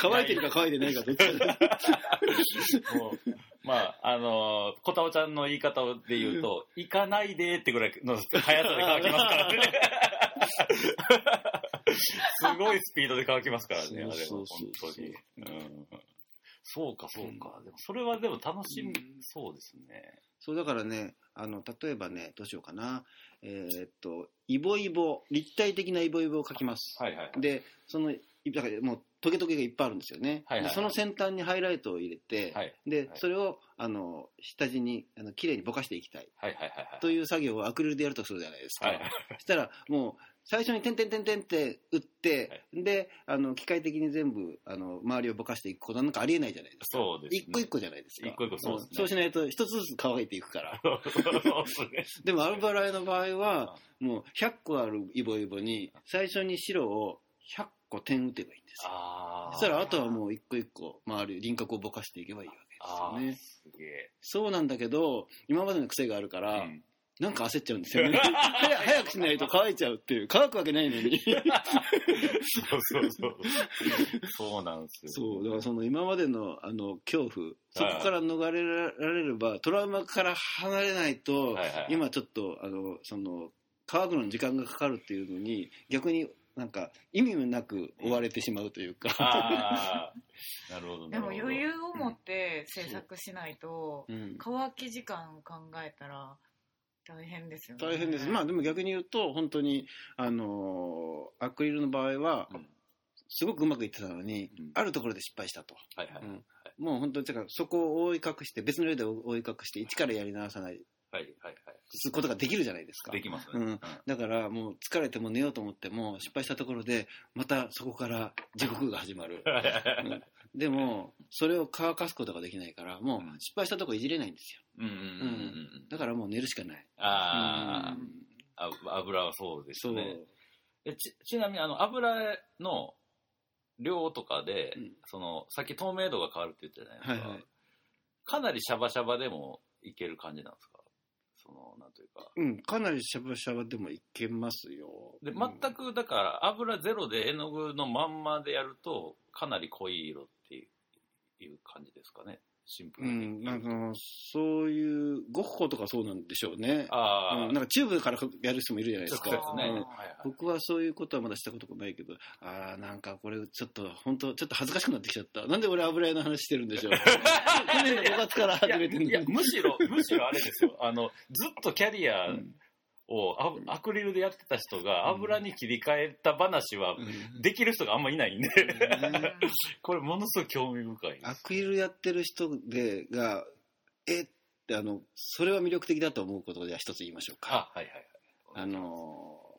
乾いてるか乾いてないかどっちか。もうまあ、あのー、こたおちゃんの言い方で言うと、行かないでってぐらいの速さで乾きますからね。すごいスピードで乾きますからね、あれはそう本当に。うんそうか、そうか。でもそれはでも楽しみそうですね。そうだからね、あの例えばね、どうしようかな。えーっと、イボイボ、立体的なイボイボを描きます。はいはい。で、そのだからもうトゲトゲがいっぱいあるんですよね、はいはいその先端にハイライトを入れて、はいではいそれをあの下地にあの綺麗にぼかしていきたいはいはいはいはい。という作業をアクリルでやるとするじゃないですか、はいはいそしたらもう最初に点々点々って打って、であの機械的に全部あの周りをぼかしていくことはなんかありえないじゃないですか。そうですね。一個一個じゃないですか。一個一個そうですね。んそうしないと一つずつ乾いていくから。でもアルバライの場合はもう100個あるイボイボに最初に白を100個点打てばいいんですよ。ああ。そしたらあとはもう一個一個周り輪郭をぼかしていけばいいわけですよね。すげえ。そうなんだけど今までの癖があるから、うんなんか焦っちゃうんですよね。早早くしないと乾いちゃうっていう。乾くわけないのに。そうそうそう。そうなんですよ。そう。だからその今までのあの恐怖そこから逃れられればトラウマから離れないと、はいはい今ちょっとあのその乾くのに時間がかかるっていうのに逆になんか意味もなく追われてしまうというか、ああ。なるほど。でもなるほど。余裕を持って制作しないとうん。乾き時間を考えたら大変ですよね。大変です。まあでも逆に言うと本当にあのアクリルの場合はうん。すごくうまくいってたのに、うん。あるところで失敗したと。はいはい。うん。もう本当にだからそこを覆い隠して別の色で覆い隠して一からやり直さないはいはいはい。することができるじゃないですか。できますね。うん。だからもう疲れても寝ようと思っても失敗したところでまたそこから地獄が始まる。うん。でもそれを乾かすことができないからもううん。失敗したとこいじれないんですようんうんうんうん。だからもう寝るしかない。あうん。あ、あ油はそうですね。えちちなみにあの油の量とかで、うん。そのさっき透明度が変わるって言ったじゃないですか、はいはい。かなりシャバシャバでもいける感じなんですか？そのなんというか。うん、かなりシャバシャバでもいけますよ。でうん。全くだから油ゼロで絵の具のまんまでやるとかなり濃い色っていう感じですかねシンプルに、うん、なんかそういうゴッホとかそうなんでしょうね。ああ、うん、なんかチューブからやる人もいるじゃないですか。直接ね、うん。はいはい。僕はそういうことはまだしたことがないけど、ああ、なんかこれちょっと、本当ちょっと恥ずかしくなってきちゃった。なんで俺油絵の話してるんでしょう。去年の5月から始めてるいやいやのに。むしろむしろあれですよ。あのずっとキャリアうんをアアクリルでやってた人が油に切り替えた話はできる人があんまいないんで、これものすごい興味深い。アクリルやってる人でが、えって、あの、それは魅力的だと思うことでは一つ言いましょうか。あはいはいはい。あのー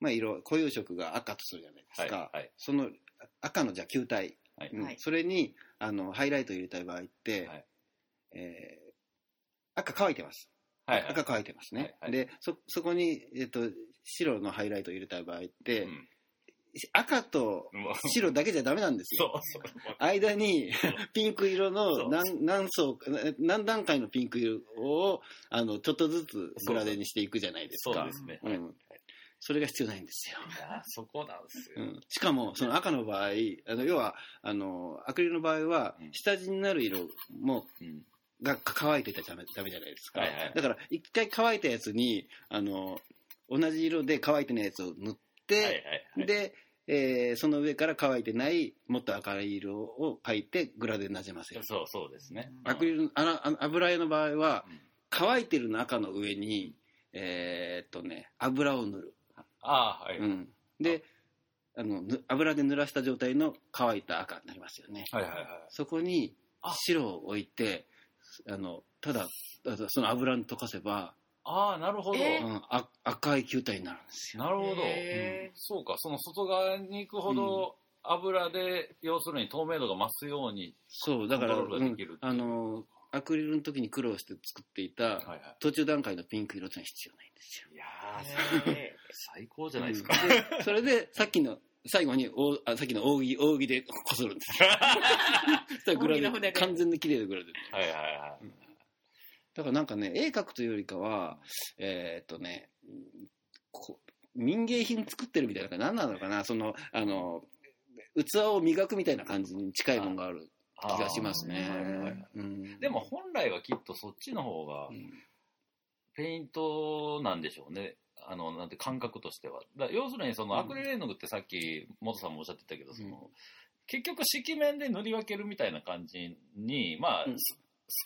まあ、色、固有色が赤とするじゃないですか。はいはい。その赤のじゃあ球体、はい。うん。はい。それにあのハイライト入れたい場合って、はい。えー赤乾いてます。はい。はい赤てますね。はいはい。でそ、そこに、えっと白のハイライトを入れたい場合って、うん。赤と白だけじゃダメなんですそよ。うそう。間に ピンク色の何何層何段階のピンク色をあのちょっとずつグラデにしていくじゃないですか。そうで。すね、うん。それが必要ないんですよ。そこなんですよ、うん、しかもその赤の場合あの要はあのアクリルの場合はうん。下地になる色もうんが乾いてたらダメダメじゃないですか、はいはい。だから一回乾いたやつにあの同じ色で乾いてないやつを塗って、はいはいはい。で、えーその上から乾いてないもっと赤い色を描いてグラデになじませる。そうそうですね。アクリルあの油絵の場合はうん。乾いてるの赤の上にえーっとね油を塗る、ああはい、うん、であのぬ油で濡らした状態の乾いた赤になりますよね。はいはいはい。そこにあ。白を置いてあのただただその油に溶かせば、ああなるほど、えうん、あ赤い球体になるんですよ。なるほど、へそうかその外側に行くほど油で、要するに透明度が増すようにそうだから、うんあのアクリルの時に苦労して作っていた、はいはい。途中段階のピンク色っていうのは必要ないんですよ。いやーへ最高じゃないですか、うん。でそれでさっきの最後におあさっきの扇扇でこするんです。よ そしたらグラデ完全に綺麗なグラデはいはいはい。だからなんかね絵描くというよりかはえーっとねこ民芸品作ってるみたいな何なのかなそのあの器を磨くみたいな感じに近いものがある気がしますね。あーはいはいはい。うん。でも本来はきっとそっちの方がうん。ペイントなんでしょうね。あの、なんて感覚としては。だ要するにそのアクリル絵の具ってさっき元さんもおっしゃってたけど、その、うん結局色面で塗り分けるみたいな感じに、まあ、うん。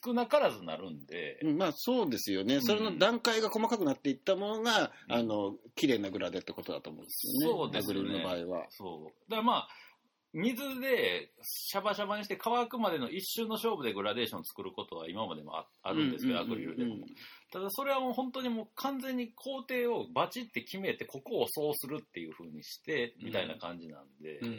少なからずなるんで、うんまあそうですよね、それの段階が細かくなっていったものが、うん。あの綺麗なグラデってことだと思うんですよね、そうですよね。アクリルの場合は。そう。だからまあ、水でシャバシャバにして乾くまでの一瞬の勝負でグラデーションを作ることは今までもああるんですけど、アクリルでも。ただそれはもう本当にもう完全に工程をバチって決めて、ここをそうするっていう風にして、みたいな感じなんで、うん。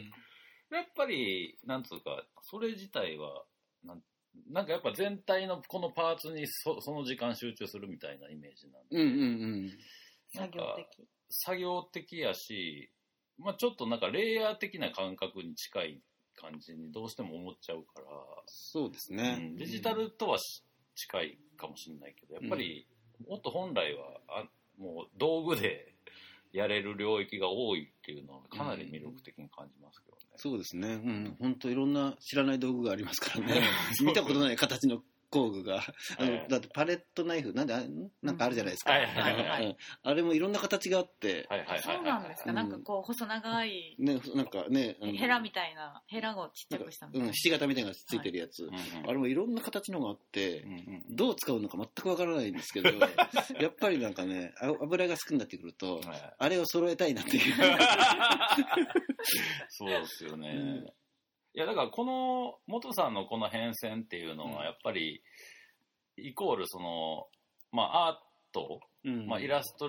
やっぱり、なんつうか、それ自体は、なんなんかやっぱ全体のこのパーツにそその時間集中するみたいなイメージなんで、うんうんうん。作業的。作業的やし、まあ、ちょっとなんかレイヤー的な感覚に近い感じにどうしても思っちゃうから、そうですうね、ん。デジタルとはし近いかもしれないけどやっぱりもっと本来はあもう道具で やれる領域が多いっていうのはかなり魅力的に感じますけどね。そうですね、うん、本当いろんな知らない道具がありますからね、見たことない形の工具が、あのはいだってパレットナイフ、なんでなんかあるじゃないですか、あれもいろんな形があって、はいはいはい。そうなんですか、うん。なんかこう細長いね、なんかね、ヘラみたいな、ヘラをちっちゃくしたみたいな。うん、ひし形みたいなのがついてるやつ、あれもいろんな形のがあってどう使うのか全くわからないんですけど、やっぱりなんかね、あ油が好きになってくると、はい。あれを揃えたいなっていう。そうですよね。うんいや、だからこの、元さんのこの変遷っていうのうん。は、やっぱり、イコールその、まあ、アート、うん。まあ、イラスト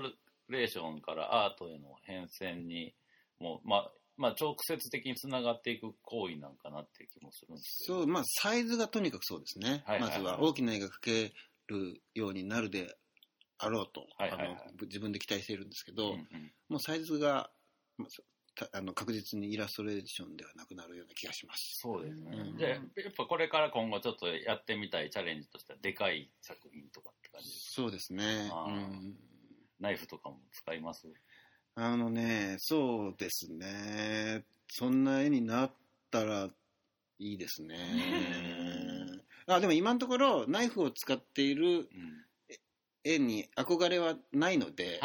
レーションからアートへの変遷に、もう、まあ、まあ、直接的につながっていく行為なんかなっていう気もするんです。そう、まあ、サイズがとにかくそうですね。はいはいはい。まずは大きな絵が描けるようになるであろうと、はいはいはい。あの自分で期待しているんですけど、うんうん。もうサイズが、まあたあの確実にイラストレーションではなくなるような気がします。そうですね。うんじゃあ、やっぱこれから今後ちょっとやってみたいチャレンジとしては、でかい作品とかって感じですそうですね。うんナイフとかも使います？あのね、そうですね。そんな絵になったらいいですね。あでも今のところナイフを使っているうん。絵に憧れはないので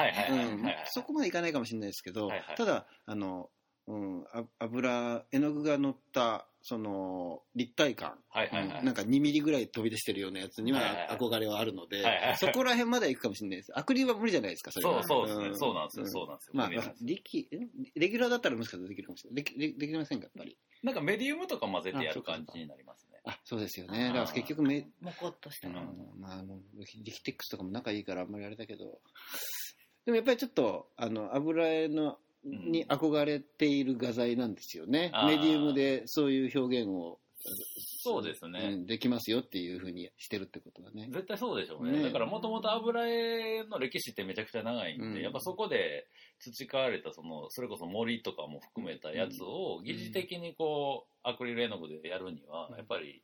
そこまでいかないかもしれないですけど、はいはい。ただあの、うん、あ油絵の具が乗ったその立体感、はいはいはい。うんなんか2ミリぐらい飛び出してるようなやつには憧れはあるので、はいはいはい。そこら辺までは行くかもしれないです。アクリルは無理じゃないですかそれは。そうそうですね、ん。そうなんですよ、んそうなんですよ。まあレギュラーだったらもしかしたらできるかもしれない。できでできませんか、やっぱり。なんかメディウムとか混ぜてやる感じになりますね。あ、そうですよね。だから結局め、もこっとしたうんの。まあ、あの、リキテックスとかも仲いいからあんまりあれだけど、でもやっぱりちょっと、あの、油絵の、うんに憧れている画材なんですよね。あーメディウムでそういう表現を、そうですね。うんできますよっていうふうにしてるってことだね。絶対そうでしょうね。ね。だからもともと油絵の歴史ってめちゃくちゃ長いんで、うん。やっぱそこで培われたその、それこそ森とかも含めたやつを疑似的にこう、アクリル絵の具でやるには、うん。やっぱり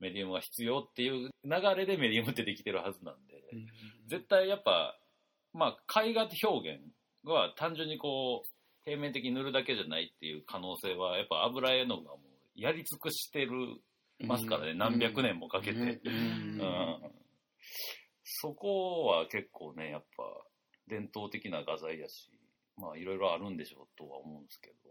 メディウムが必要っていう流れでメディウムってできてるはずなんで、絶対やっぱ、まあ、絵画表現は単純にこう、平面的に塗るだけじゃないっていう可能性は、やっぱ油絵の具がもうやり尽くしてるますからね、何百年もかけて。ねうんうんそこは結構ね、やっぱ伝統的な画材やし、まあいろいろあるんでしょうとは思うんですけど、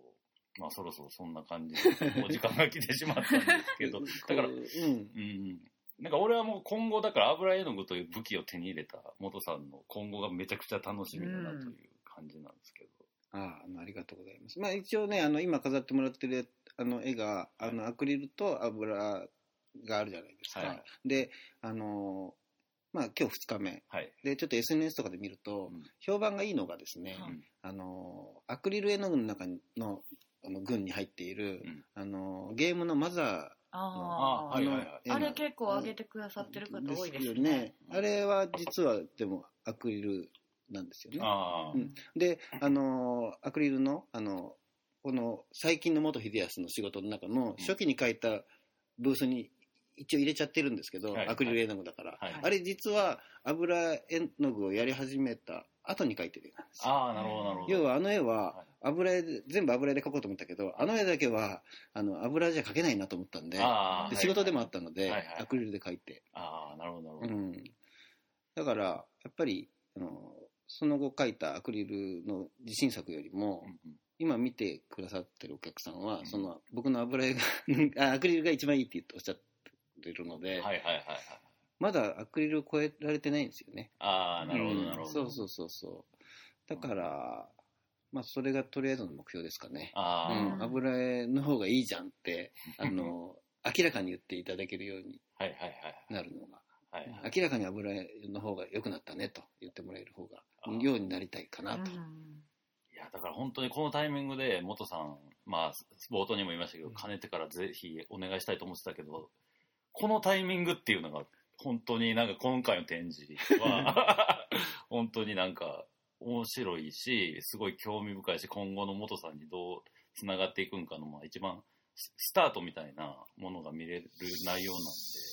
まあそろそろそんな感じで、お時間が来てしまったんですけど、だから、うん。うん。なんか俺はもう今後だから油絵の具という武器を手に入れた元さんの今後がめちゃくちゃ楽しみだなという感じなんですけど。ああありがとうございます。まあ一応ね、あの今飾ってもらってるあの絵が、あのアクリルと油があるじゃないですか。はいで、あのまあ今日2日目。はい。で、ちょっと SNS とかで見ると、うん評判がいいのがですね、うんあのアクリル絵の具の中のあの群に入っている、うんあのゲームのマザあああ、はいはいはい。ーあれ結構上げてくださってる方多いですよね。あれは実はでもアクリルなんですよね。ああ、うんで、あのアクリルの、あのこの最近の元秀康の仕事の中の初期に書いたブースに一応入れちゃってるんですけど、はい。アクリル絵の具だから、はい。あれ実は油絵の具をやり始めた後に描いてる絵なんです。よ。ああ、なるほど、なるほど。要はあの絵ははい。油絵で全部油絵で描こうと思ったけどあの絵だけはあの油じゃ描けないなと思ったんでで仕事でもあったので、はいはい。アクリルで描いて、ああ、なるほど、なるほど。うん、だからやっぱりあのその後描いたアクリルの自信作よりも、うんうん今見てくださってるお客さんは、うんその僕の油絵が あアクリルが一番いいって言っておっしゃってるので、はいはいはいはい。まだアクリルを超えられてないんですよね。ああ、なるほどうんなるほど。そうそうそうそう。だから、まあ、それがとりあえずの目標ですかね。ああ、うん、油絵の方がいいじゃんって、あの、明らかに言っていただけるようにはいはいはい。なるのが、はいはい明らかに油絵の方が良くなったねと言ってもらえる方が、ようになりたいかなと。いや、だから本当にこのタイミングで、元さん、まあ、冒頭にも言いましたけど、かねてからぜひお願いしたいと思ってたけど、このタイミングっていうのが、本当になんか今回の展示は、本当になんか面白いし、すごい興味深いし、今後の元さんにどう繋がっていくんかの、まあ一番ススタートみたいなものが見れる内容なん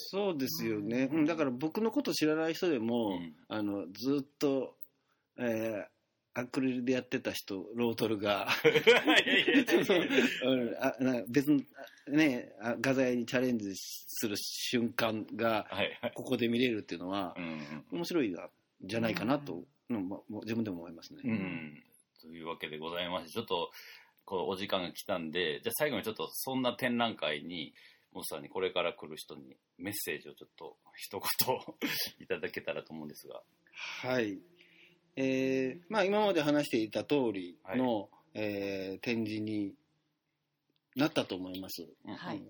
そうですよね。うん、だから僕のこと知らない人でも、うん。あの、ずっと、えーアクリルでやってた人、ロートルが、別の、ね、あ画材にチャレンジする瞬間が。ここで見れるっていうのはう、ん面白いな、じゃないかなと、う自分でも思いますね。うん。というわけでございまして、ちょっと、こう、お時間が来たんで、じゃあ最後にちょっと、そんな展覧会に、モスさんにこれから来る人にメッセージをちょっと、一言 いただけたらと思うんですが。はい。えーまあ今まで話していた通りの、えー展示になったと思います。うんはい。うん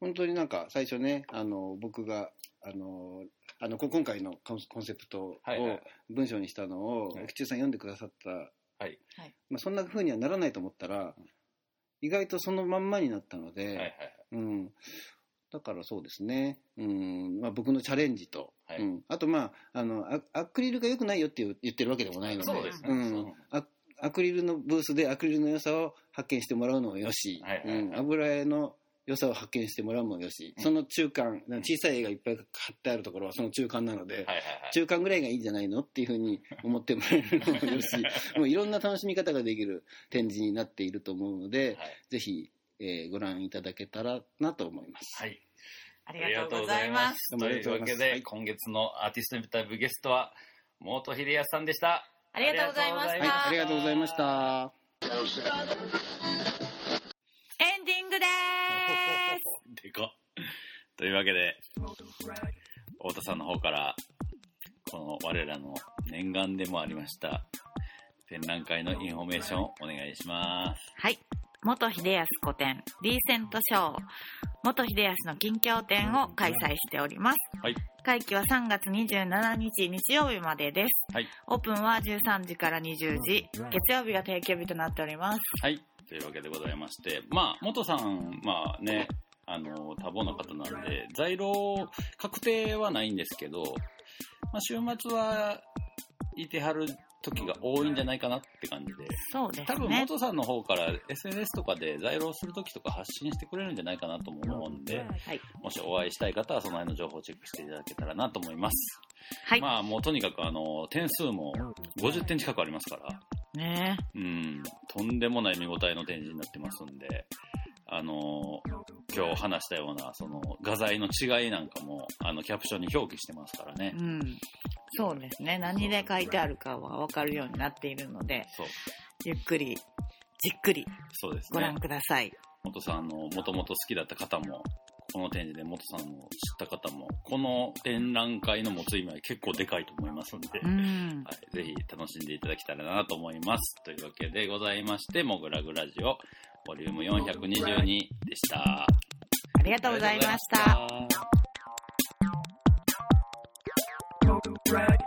本当になんか最初ね、あの、僕が、あの、あの、こ今回のコンコンセプトをはいはい。文章にしたのを、はい。駅中さん読んでくださった、はい。はい。まあ、そんな風にはならないと思ったら、意外とそのまんまになったので、はいはい。うん、だからそうですね、うん。まあ、僕のチャレンジと、はい。うん、あと、まあ、あのアアクリルが良くないよって言ってるわけでもないので。そうですね。うん。アアクリルのブースでアクリルの良さを発見してもらうのもよし、はいはいはい。うん。油絵の良さを発見してもらうのもよし、その中間小さい絵がいっぱい貼ってあるところはその中間なので、はいはいはい。中間ぐらいがいいんじゃないのっていうふうに 思ってもらえるのもよし。もういろんな楽しみ方ができる展示になっていると思うので、はい。ぜひ、えーご覧いただけたらなと思います。はい。ありがとうございます。というわけで、今月のアーティストインタビューゲストは、元秀康さんでした。ありがとうございましありはい、た。ありがとうございました。エンディングでーす。でかっ。というわけで、太田さんの方から、この我らの念願でもありました、展覧会のインフォメーションをお願いします。はい。本秀康個展 Recent Show 本秀康の近況展を開催しております。はい。会期は3月27日日曜日までです。はい。オープンは13時から20時。月曜日が定休日となっております。はい。というわけでございまして、まあ、元さん、まあね、あの、多忙な方なんで、在労確定はないんですけど、まあ、週末はいてはる時が多いんじゃないかなって感じで、そうです多分ね。元さんの方から SNS とかで在労する時とか発信してくれるんじゃないかなとも思うんで、はい。もしお会いしたい方はその辺の情報をチェックしていただけたらなと思います。はい。まあもうとにかくあの、点数も50点近くありますから、ねうん、とんでもない見応えの展示になってますんで、あの、今日話したような、その画材の違いなんかも、あの、キャプションに表記してますからね。うん。そうですね。何で書いてあるかは分かるようになっているので、そう、ゆっくり、じっくりそうですねご覧。ください。元さんの、もともと好きだった方も、この展示で元さんを知った方も、この展覧会の持つ意味は結構でかいと思いますんで、うん。はい、ぜひ楽しんでいただけたらなと思います。というわけでございまして、モグラグラジオ、ボリューム422でした。ありがとうございました right.